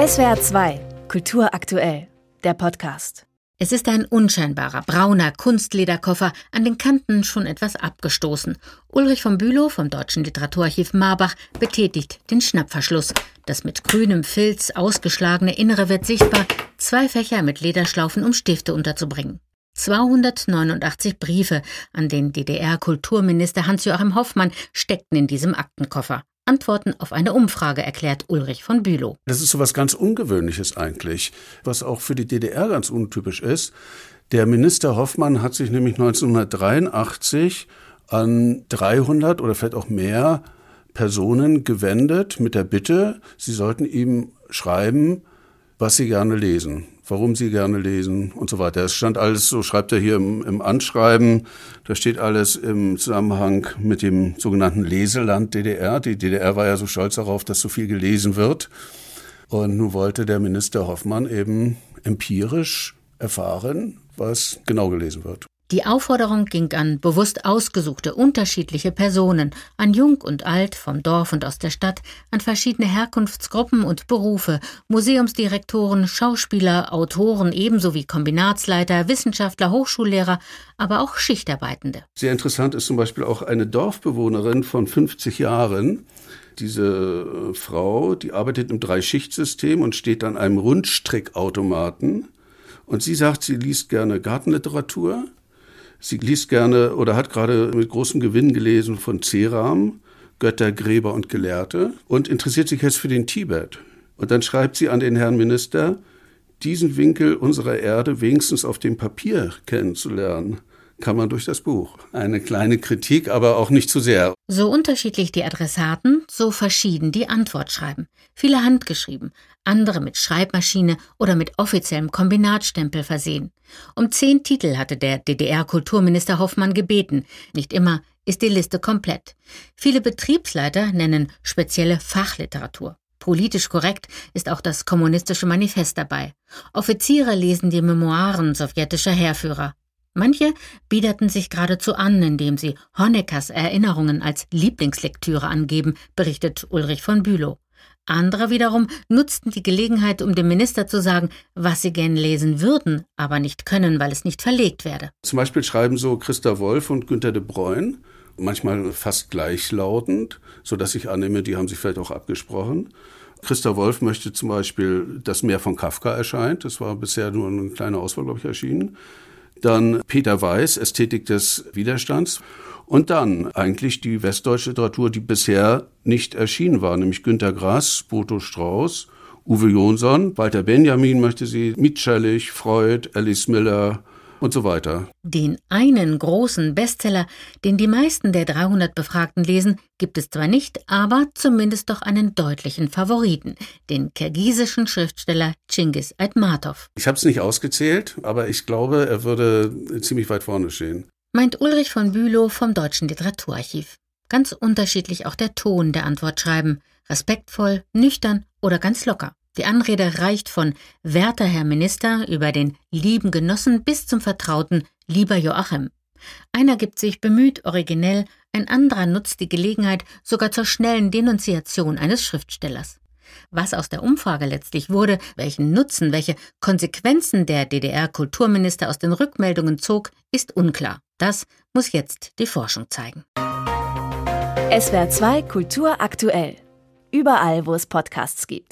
SWR 2, Kultur aktuell, der Podcast. Es ist ein unscheinbarer, brauner Kunstlederkoffer, an den Kanten schon etwas abgestoßen. Ulrich von Bülow vom Deutschen Literaturarchiv Marbach betätigt den Schnappverschluss. Das mit grünem Filz ausgeschlagene Innere wird sichtbar, zwei Fächer mit Lederschlaufen, um Stifte unterzubringen. 289 Briefe an den DDR-Kulturminister Hans-Joachim Hoffmann steckten in diesem Aktenkoffer. Antworten auf eine Umfrage, erklärt Ulrich von Bülow. Das ist so was ganz Ungewöhnliches eigentlich, was auch für die DDR ganz untypisch ist. Der Minister Hoffmann hat sich nämlich 1983 an 300 oder vielleicht auch mehr Personen gewendet mit der Bitte, sie sollten ihm schreiben, was sie gerne lesen warum sie gerne lesen und so weiter. Es stand alles, so schreibt er hier im, im Anschreiben, da steht alles im Zusammenhang mit dem sogenannten Leseland DDR. Die DDR war ja so stolz darauf, dass so viel gelesen wird. Und nun wollte der Minister Hoffmann eben empirisch erfahren, was genau gelesen wird. Die Aufforderung ging an bewusst ausgesuchte unterschiedliche Personen, an Jung und Alt, vom Dorf und aus der Stadt, an verschiedene Herkunftsgruppen und Berufe, Museumsdirektoren, Schauspieler, Autoren ebenso wie Kombinatsleiter, Wissenschaftler, Hochschullehrer, aber auch Schichtarbeitende. Sehr interessant ist zum Beispiel auch eine Dorfbewohnerin von 50 Jahren, diese äh, Frau, die arbeitet im Dreischichtsystem und steht an einem Rundstrickautomaten. Und sie sagt, sie liest gerne Gartenliteratur, Sie liest gerne oder hat gerade mit großem Gewinn gelesen von Ceram, Götter, Gräber und Gelehrte und interessiert sich jetzt für den Tibet. Und dann schreibt sie an den Herrn Minister, diesen Winkel unserer Erde wenigstens auf dem Papier kennenzulernen kann man durch das Buch. Eine kleine Kritik, aber auch nicht zu sehr. So unterschiedlich die Adressaten, so verschieden die Antwortschreiben. Viele handgeschrieben, andere mit Schreibmaschine oder mit offiziellem Kombinatstempel versehen. Um zehn Titel hatte der DDR-Kulturminister Hoffmann gebeten. Nicht immer ist die Liste komplett. Viele Betriebsleiter nennen spezielle Fachliteratur. Politisch korrekt ist auch das kommunistische Manifest dabei. Offiziere lesen die Memoiren sowjetischer Heerführer. Manche biederten sich geradezu an, indem sie Honeckers Erinnerungen als Lieblingslektüre angeben, berichtet Ulrich von Bülow. Andere wiederum nutzten die Gelegenheit, um dem Minister zu sagen, was sie gern lesen würden, aber nicht können, weil es nicht verlegt werde. Zum Beispiel schreiben so Christa Wolf und Günter de Bruyne, manchmal fast gleichlautend, so dass ich annehme, die haben sich vielleicht auch abgesprochen. Christa Wolf möchte zum Beispiel, dass mehr von Kafka erscheint. Das war bisher nur eine kleine Auswahl, glaube ich, erschienen. Dann Peter Weiß, Ästhetik des Widerstands. Und dann eigentlich die westdeutsche Literatur, die bisher nicht erschienen war, nämlich Günter Grass, Boto Strauß, Uwe Jonsson, Walter Benjamin möchte sie, Mitscherlich, Freud, Alice Miller, und so weiter. Den einen großen Bestseller, den die meisten der 300 Befragten lesen, gibt es zwar nicht, aber zumindest doch einen deutlichen Favoriten, den kirgisischen Schriftsteller Chingis Aitmatov. Ich habe es nicht ausgezählt, aber ich glaube, er würde ziemlich weit vorne stehen. Meint Ulrich von Bülow vom Deutschen Literaturarchiv. Ganz unterschiedlich auch der Ton der Antwort schreiben. Respektvoll, nüchtern oder ganz locker. Die Anrede reicht von Werter Herr Minister über den lieben Genossen bis zum Vertrauten lieber Joachim. Einer gibt sich bemüht, originell, ein anderer nutzt die Gelegenheit sogar zur schnellen Denunziation eines Schriftstellers. Was aus der Umfrage letztlich wurde, welchen Nutzen, welche Konsequenzen der DDR-Kulturminister aus den Rückmeldungen zog, ist unklar. Das muss jetzt die Forschung zeigen. SWR 2 Kultur aktuell. Überall, wo es Podcasts gibt.